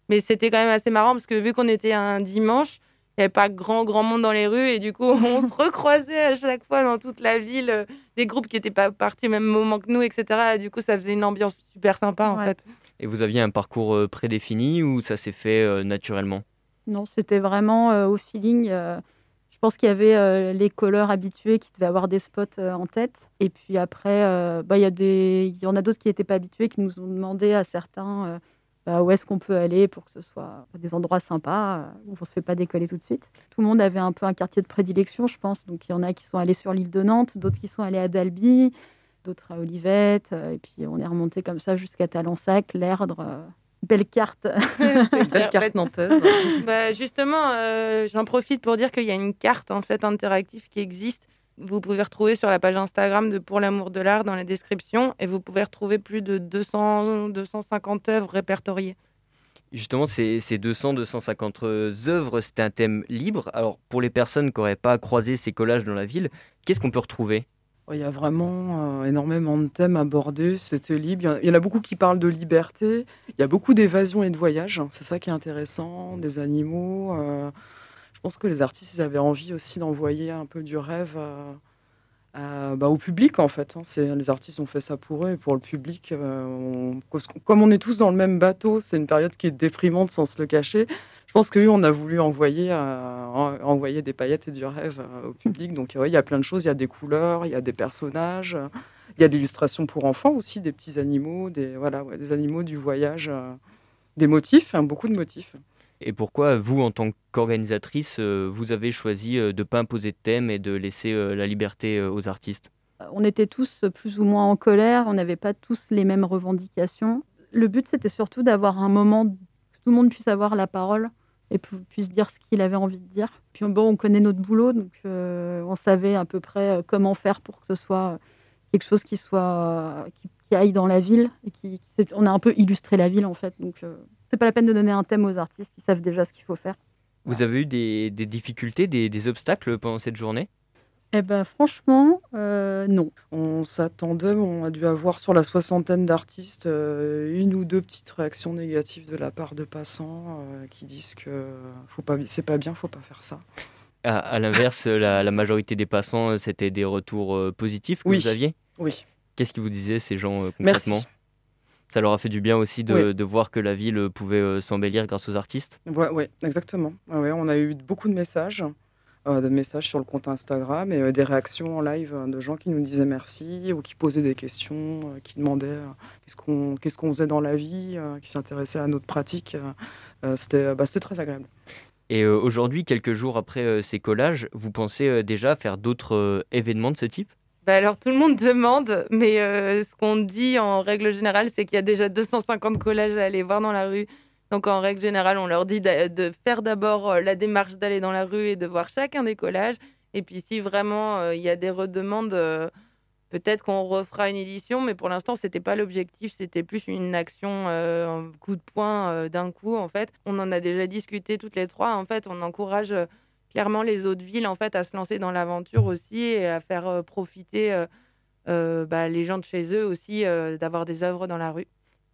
Mais c'était quand même assez marrant, parce que vu qu'on était un dimanche, il n'y avait pas grand, grand monde dans les rues. Et du coup, on se recroisait à chaque fois dans toute la ville, euh, des groupes qui n'étaient pas partis au même moment que nous, etc. Et du coup, ça faisait une ambiance super sympa, en fait. Et vous aviez un parcours euh, prédéfini ou ça s'est fait euh, naturellement? Non, c'était vraiment au feeling. je pense qu'il y avait les colleurs habitués qui devaient avoir des spots en tête. Et puis après, bah, il y, y en a d'autres qui n'étaient pas habitués, qui nous ont demandé à certains bah, où est-ce qu'on peut aller pour que ce soit des endroits sympas euh, où on ne se fait pas décoller tout de suite. Tout le monde avait un peu un quartier de prédilection, je pense. Donc il y en a qui sont allés sur l'île de Nantes, d'autres qui sont allés à Dalby, d'autres à Olivette. Euh, et puis on est remonté comme ça jusqu'à Talensac, l'Erdre. Euh, belle carte, belle carte nantaise. bah, justement, j'en profite pour dire qu'il y a une carte en fait interactive qui existe vous pouvez retrouver sur la page Instagram de Pour l'amour de l'art dans la description et vous pouvez retrouver plus de 200, 250 œuvres répertoriées. Justement, ces, ces 200-250 œuvres, c'est un thème libre. Alors, pour les personnes qui n'auraient pas croisé ces collages dans la ville, qu'est-ce qu'on peut retrouver? Il y a vraiment euh, énormément de thèmes abordés, c'était libre. Il y en a beaucoup qui parlent de liberté, il y a beaucoup d'évasion et de voyage, c'est ça qui est intéressant, des animaux. Euh, pense que les artistes avaient envie aussi d'envoyer un peu du rêve bah, au public en fait. Hein. Les artistes ont fait ça pour eux et pour le public. Euh, comme on est tous dans le même bateau, c'est une période qui est déprimante sans se le cacher. Je pense qu'eux, on a voulu envoyer, envoyer des paillettes et du rêve au public. Donc il y a plein de choses, il y a des couleurs, il y a des personnages. Il y a l'illustration pour enfants aussi, des petits animaux, des, voilà, des animaux, du voyage, euh, des motifs, hein, beaucoup de motifs. Et pourquoi vous, en tant qu'organisatrice, euh, vous avez choisi euh, de ne pas imposer de thème et de laisser la liberté aux artistes? On était tous plus ou moins en colère, on n'avait pas tous les mêmes revendications. Le but, c'était surtout d'avoir un moment où tout le monde puisse avoir la parole et puisse dire ce qu'il avait envie de dire. Puis bon, on connaît notre boulot, donc on savait à peu près comment faire pour que ce soit quelque chose qui soit qui, aille dans la ville et qui, on a un peu illustré la ville en fait donc euh, c'est pas la peine de donner un thème aux artistes ils savent déjà ce qu'il faut faire. Vous avez eu des, difficultés des, obstacles pendant cette journée? Eh ben franchement euh, non. On s'attendait on a dû avoir sur la soixantaine d'artistes euh, une ou deux petites réactions négatives de la part de passants qui disent que faut pas c'est pas bien faut pas faire ça. À, l'inverse, la, majorité des passants, c'était des retours positifs que vous aviez? Oui. Qu'est-ce qu'ils vous disaient, ces gens, euh, concrètement? Merci. Ça leur a fait du bien aussi de, voir que la ville pouvait euh, s'embellir grâce aux artistes Oui, ouais, exactement. Ouais, on a eu beaucoup de messages. Euh, de messages sur le compte Instagram et des réactions en live de gens qui nous disaient merci ou qui posaient des questions, qui demandaient qu'est-ce qu'on faisait dans la vie, qui s'intéressaient à notre pratique. C'était bah, très agréable. Et aujourd'hui, quelques jours après ces collages, vous pensez déjà faire d'autres événements de ce type? Bah alors tout le monde demande, mais euh, ce qu'on dit en règle générale, c'est qu'il y a déjà 250 collages à aller voir dans la rue. Donc en règle générale, on leur dit de, faire d'abord euh, la démarche d'aller dans la rue et de voir chacun des collages. Et puis si vraiment euh, il y a des redemandes, peut-être qu'on refera une édition, mais pour l'instant, c'était pas l'objectif, c'était plus une action, un coup de poing d'un coup. En fait, on en a déjà discuté toutes les trois. En fait, on encourage clairement les autres villes en fait à se lancer dans l'aventure aussi et à faire euh, profiter euh, euh, bah, les gens de chez eux aussi d'avoir des œuvres dans la rue.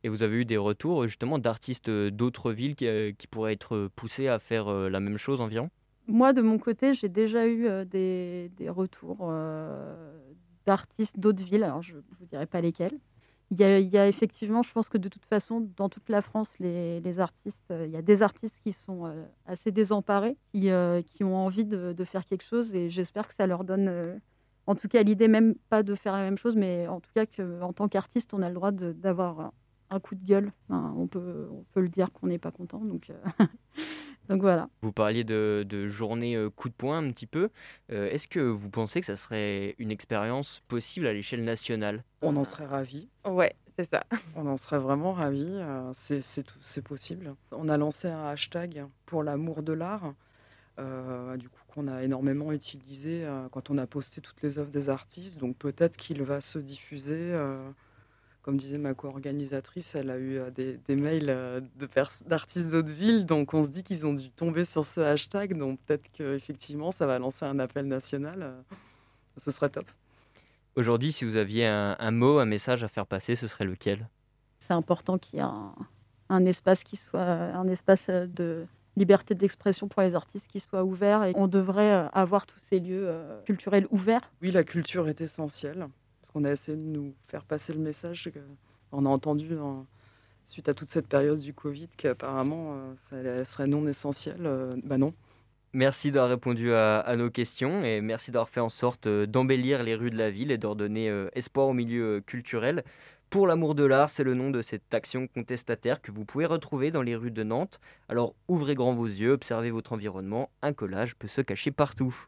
Et vous avez eu des retours justement d'artistes d'autres villes qui, pourraient être poussés à faire la même chose environ? Moi, de mon côté, j'ai déjà eu des, des, retours d'artistes d'autres villes. Alors, je ne vous dirai pas lesquels. Il y, a, effectivement, je pense que de toute façon, dans toute la France, les, artistes, euh, il y a des artistes qui sont euh, assez désemparés, qui, euh, qui ont envie de, faire quelque chose, et j'espère que ça leur donne, en tout cas, l'idée même pas de faire la même chose, mais en tout cas qu'en tant qu'artiste, on a le droit d'avoir un coup de gueule. on, peut, on peut le dire qu'on n'est pas content, donc Donc voilà. Vous parliez de, de journée euh, coup de poing un petit peu. Euh, est-ce que vous pensez que ça serait une expérience possible à l'échelle nationale? On en serait ravis. Ouais, c'est ça. On en serait vraiment ravis. Euh, c'est possible. On a lancé un hashtag pour l'amour de l'art. du coup, qu'on a énormément utilisé quand on a posté toutes les œuvres des artistes. Donc peut-être qu'il va se diffuser comme disait ma co-organisatrice, elle a eu euh, des, mails euh, d'artistes d'autres villes, donc on se dit qu'ils ont dû tomber sur ce hashtag, donc peut-être qu'effectivement ça va lancer un appel national, euh, ce serait top. Aujourd'hui, si vous aviez un, mot, un message à faire passer, ce serait lequel? C'est important qu'il y ait un, espace qui soit un espace de liberté d'expression pour les artistes qui soit ouvert et on devrait avoir tous ces lieux culturels ouverts. Oui, la culture est essentielle qu'on a essayé de nous faire passer le message. On a entendu suite à toute cette période du Covid qu'apparemment euh, ça serait non essentiel. Euh, bah non. Merci d'avoir répondu à, nos questions et merci d'avoir fait en sorte euh, d'embellir les rues de la ville et de redonner espoir au milieu culturel. Pour l'amour de l'art, c'est le nom de cette action contestataire que vous pouvez retrouver dans les rues de Nantes. Alors ouvrez grand vos yeux, observez votre environnement, un collage peut se cacher partout.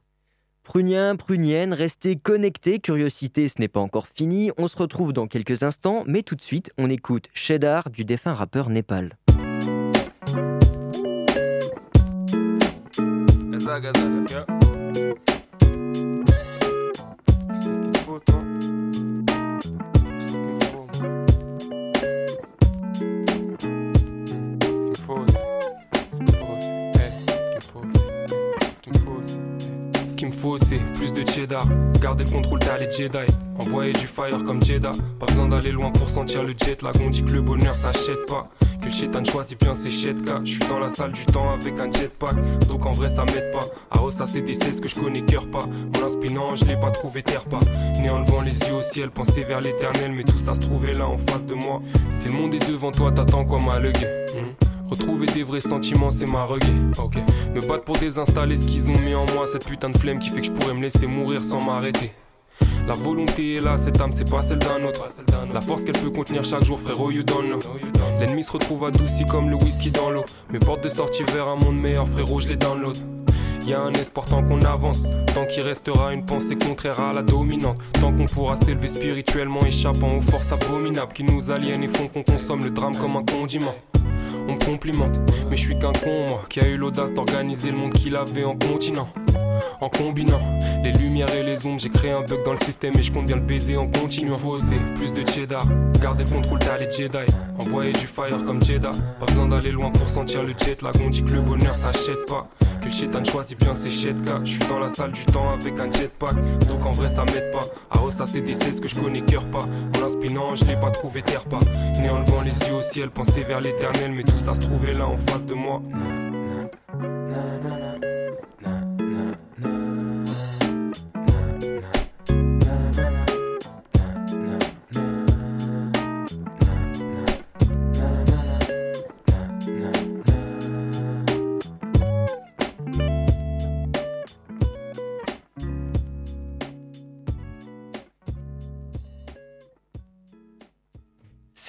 Prunien, prunienne, restez connectés, curiosité, ce n'est pas encore fini, on se retrouve dans quelques instants, mais tout de suite, on écoute Cheddar du défunt rappeur Népal. Cheddar. Garder le contrôle, t'as les Jedi. Envoyer du fire comme Jeddah. Pas besoin d'aller loin pour sentir le jet lag. On dit que le bonheur s'achète pas. Que le chétan choisit bien ses. Je suis dans la salle du temps avec un jetpack. Donc en vrai, ça m'aide pas. À ressasser des ce que je connais cœur pas. Mon inspirant, je l'ai pas trouvé terre pas. Né en levant les yeux au ciel, penser vers l'éternel. Mais tout ça se trouvait là en face de moi. Si le monde est devant toi, t'attends quoi, ma? Retrouver des vrais sentiments, c'est ma reggae. Me battre pour désinstaller ce qu'ils ont mis en moi, cette putain de flemme qui fait que je pourrais me laisser mourir sans m'arrêter. La volonté est là, cette âme c'est pas celle d'un autre. La force qu'elle peut contenir chaque jour, frérot, you don't know. L'ennemi se retrouve adouci comme le whisky dans l'eau. Mes portes de sortie vers un monde meilleur, frérot, je les download. Y a un espoir tant qu'on avance, tant qu'il restera une pensée contraire à la dominante, tant qu'on pourra s'élever spirituellement, échappant aux forces abominables qui nous aliènent et font qu'on consomme le drame comme un condiment on me complimente. Mais je suis qu'un con, moi, qui a eu l'audace d'organiser le monde qu'il avait en continent. En combinant les lumières et les ombres, j'ai créé un bug dans le système et je compte bien le baiser en continuant. Faut oser plus de cheddar, garder le contrôle, t'as les Jedi. Envoyer du fire comme Jeddah. Pas besoin d'aller loin pour sentir le jet. On dit que le bonheur s'achète pas. Que le chétan choisit bien ses chetka. Je suis dans la salle du temps avec un jetpack. Donc en vrai, ça m'aide pas à ressasser des ce que je connais cœur pas. Mon inspirant, je l'ai pas trouvé terre pas. Né en levant les yeux au ciel, penser vers l'éternel. Mais tout ça se trouvait là en face de moi.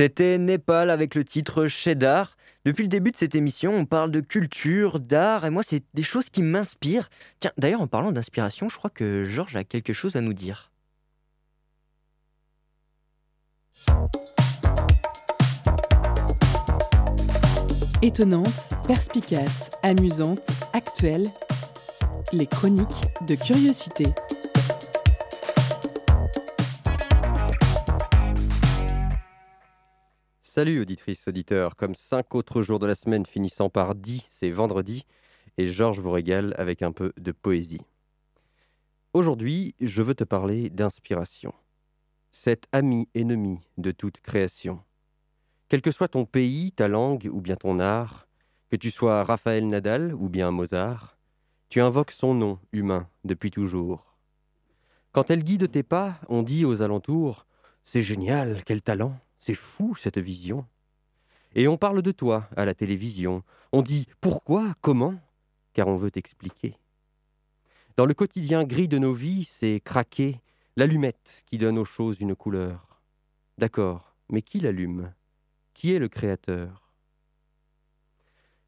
C'était Népal avec le titre Cheddar. Depuis le début de cette émission, on parle de culture, d'art, et moi, c'est des choses qui m'inspirent. Tiens, d'ailleurs, en parlant d'inspiration, je crois que Georges a quelque chose à nous dire. Étonnante, perspicace, amusante, actuelle, les chroniques de curiosité. Salut auditrices, auditeurs. Comme cinq autres jours de la semaine finissant par 10, c'est vendredi, et Georges vous régale avec un peu de poésie. Aujourd'hui, je veux te parler d'inspiration. Cet ami ennemi de toute création. Quel que soit ton pays, ta langue ou bien ton art, que tu sois Raphaël Nadal ou bien Mozart, tu invoques son nom humain depuis toujours. Quand elle guide tes pas, on dit aux alentours C'est génial, quel talent c'est fou cette vision. Et on parle de toi à la télévision. On dit pourquoi, comment, car on veut t'expliquer. Dans le quotidien gris de nos vies, c'est craquer l'allumette qui donne aux choses une couleur. D'accord, mais qui l'allume? Qui est le créateur?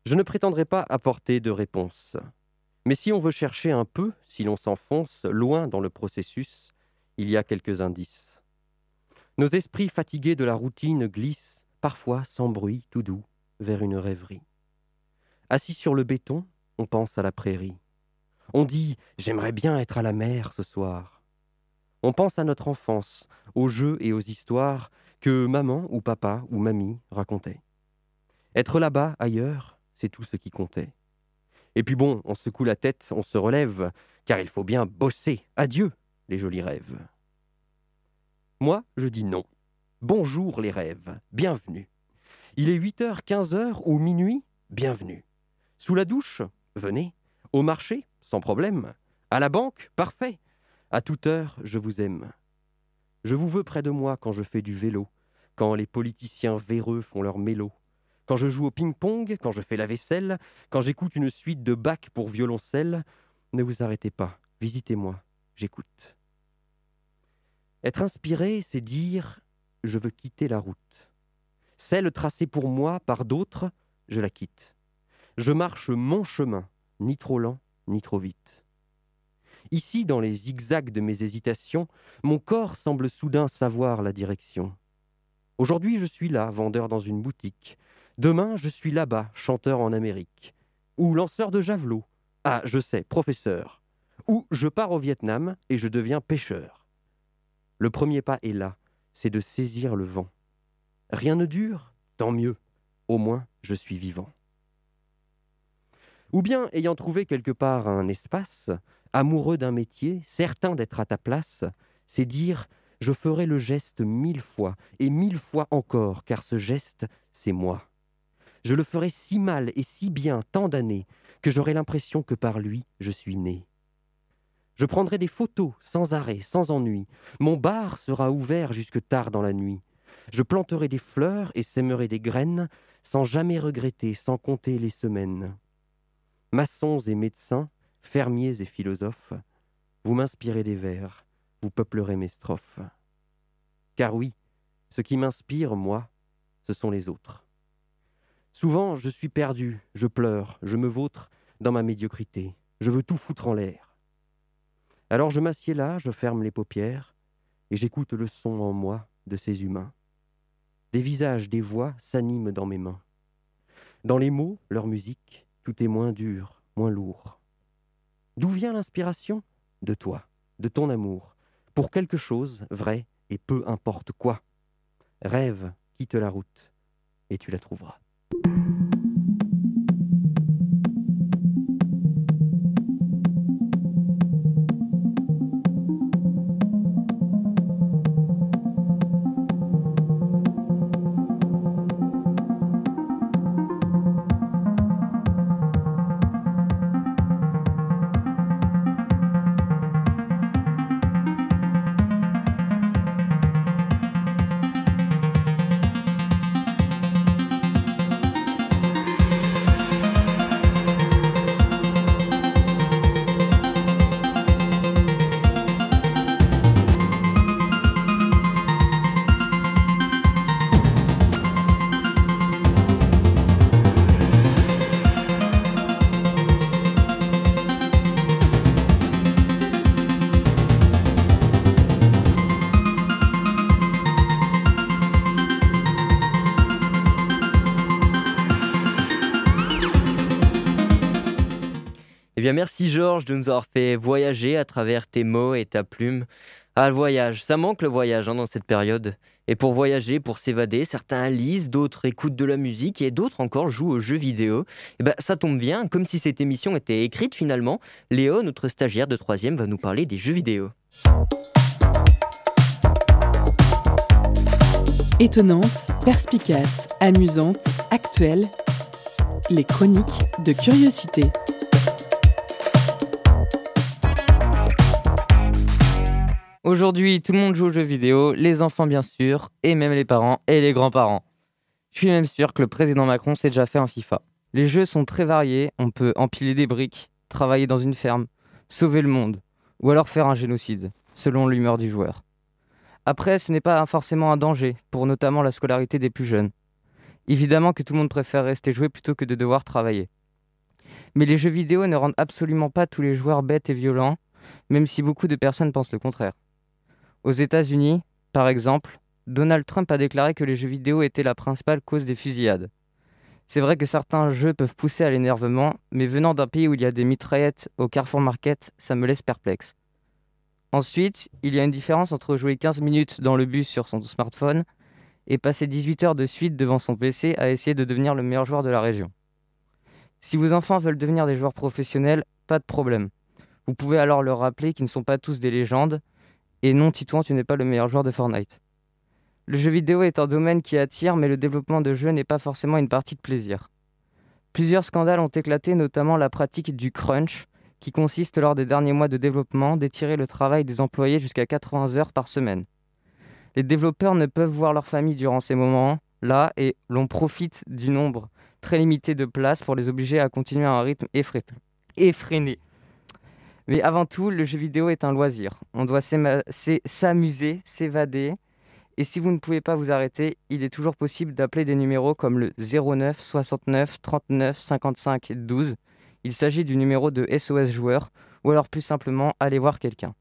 Je ne prétendrai pas apporter de réponse. Mais si on veut chercher un peu, si l'on s'enfonce loin dans le processus, il y a quelques indices. Nos esprits fatigués de la routine glissent, parfois sans bruit, tout doux, vers une rêverie. Assis sur le béton, on pense à la prairie. On dit J'aimerais bien être à la mer ce soir. On pense à notre enfance, aux jeux et aux histoires que maman ou papa ou mamie racontaient. Être là-bas, ailleurs, c'est tout ce qui comptait. Et puis bon, on secoue la tête, on se relève, car il faut bien bosser. Adieu, les jolis rêves. Moi, je dis non. Bonjour les rêves, bienvenue. Il est 8h, 15h ou minuit, bienvenue. Sous la douche, venez. Au marché, sans problème. À la banque, parfait. À toute heure, je vous aime. Je vous veux près de moi quand je fais du vélo, quand les politiciens véreux font leur mélo, quand je joue au ping-pong, quand je fais la vaisselle, quand j'écoute une suite de bacs pour violoncelle. Ne vous arrêtez pas, visitez-moi, j'écoute. Être inspiré, c'est dire je veux quitter la route. Celle tracée pour moi par d'autres, je la quitte. Je marche mon chemin, ni trop lent, ni trop vite. Ici, dans les zigzags de mes hésitations, mon corps semble soudain savoir la direction. Aujourd'hui, je suis là, vendeur dans une boutique. Demain, je suis là-bas, chanteur en Amérique. Ou lanceur de javelot. Ah, je sais, professeur. Ou je pars au Vietnam et je deviens pêcheur. Le premier pas est là, c'est de saisir le vent. Rien ne dure, tant mieux, au moins je suis vivant. Ou bien, ayant trouvé quelque part un espace, amoureux d'un métier, certain d'être à ta place, c'est dire je ferai le geste mille fois et mille fois encore, car ce geste, c'est moi. Je le ferai si mal et si bien tant d'années que j'aurai l'impression que par lui je suis né. Je prendrai des photos sans arrêt, sans ennui. Mon bar sera ouvert jusque tard dans la nuit. Je planterai des fleurs et sèmerai des graines sans jamais regretter, sans compter les semaines. Maçons et médecins, fermiers et philosophes, vous m'inspirez des vers, vous peuplerez mes strophes. Car oui, ce qui m'inspire, moi, ce sont les autres. Souvent, je suis perdu, je pleure, je me vautre dans ma médiocrité, je veux tout foutre en l'air. Alors je m'assieds là, je ferme les paupières, et j'écoute le son en moi de ces humains. Des visages, des voix s'animent dans mes mains. Dans les mots, leur musique, tout est moins dur, moins lourd. D'où vient l'inspiration? De toi, de ton amour, pour quelque chose vrai et peu importe quoi. Rêve, quitte la route, et tu la trouveras. Bien, merci Georges de nous avoir fait voyager à travers tes mots et ta plume. Ah, le voyage, ça manque le voyage hein, dans cette période. Et pour voyager, pour s'évader, certains lisent, d'autres écoutent de la musique et d'autres encore jouent aux jeux vidéo. Et ben, ça tombe bien, comme si cette émission était écrite finalement. Léo, notre stagiaire de troisième, va nous parler des jeux vidéo. Étonnante, perspicace, amusante, actuelle, les chroniques de curiosité. Aujourd'hui, tout le monde joue aux jeux vidéo, les enfants bien sûr, et même les parents et les grands-parents. Je suis même sûr que le président Macron s'est déjà fait un FIFA. Les jeux sont très variés, on peut empiler des briques, travailler dans une ferme, sauver le monde, ou alors faire un génocide, selon l'humeur du joueur. Après, ce n'est pas forcément un danger, pour notamment la scolarité des plus jeunes. Évidemment que tout le monde préfère rester jouer plutôt que de devoir travailler. Mais les jeux vidéo ne rendent absolument pas tous les joueurs bêtes et violents, même si beaucoup de personnes pensent le contraire. Aux États-Unis, par exemple, Donald Trump a déclaré que les jeux vidéo étaient la principale cause des fusillades. C'est vrai que certains jeux peuvent pousser à l'énervement, mais venant d'un pays où il y a des mitraillettes au Carrefour Market, ça me laisse perplexe. Ensuite, il y a une différence entre jouer 15 minutes dans le bus sur son smartphone et passer 18 heures de suite devant son PC à essayer de devenir le meilleur joueur de la région. Si vos enfants veulent devenir des joueurs professionnels, pas de problème. Vous pouvez alors leur rappeler qu'ils ne sont pas tous des légendes et non, Titouan, tu n'es pas le meilleur joueur de Fortnite. Le jeu vidéo est un domaine qui attire, mais le développement de jeux n'est pas forcément une partie de plaisir. Plusieurs scandales ont éclaté, notamment la pratique du crunch, qui consiste lors des derniers mois de développement d'étirer le travail des employés jusqu'à 80 heures par semaine. Les développeurs ne peuvent voir leur famille durant ces moments-là et l'on profite du nombre très limité de places pour les obliger à continuer à un rythme effréné. Mais avant tout, le jeu vidéo est un loisir. On doit s'amuser, s'évader. Et si vous ne pouvez pas vous arrêter, il est toujours possible d'appeler des numéros comme le 09 69 39 55 12. Il s'agit du numéro de SOS joueur ou alors plus simplement aller voir quelqu'un.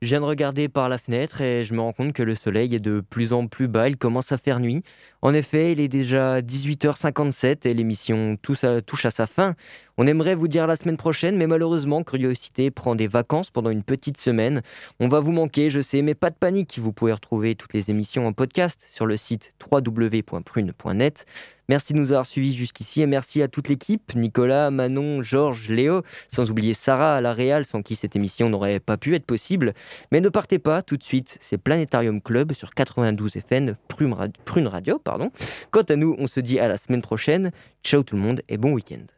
Je viens de regarder par la fenêtre et je me rends compte que le soleil est de plus en plus bas, il commence à faire nuit. En effet, il est déjà 18h57 et l'émission touche à sa fin. On aimerait vous dire la semaine prochaine, mais malheureusement, Curiosité prend des vacances pendant une petite semaine. On va vous manquer, je sais, mais pas de panique. Vous pouvez retrouver toutes les émissions en podcast sur le site www.prune.net. Merci de nous avoir suivis jusqu'ici et merci à toute l'équipe, Nicolas, Manon, Georges, Léo, sans oublier Sarah à la Réal, sans qui cette émission n'aurait pas pu être possible. Mais ne partez pas, tout de suite, c'est Planétarium Club sur 92 FM, Prune Radio. Pardon. Quant à nous, on se dit à la semaine prochaine. Ciao tout le monde et bon week-end.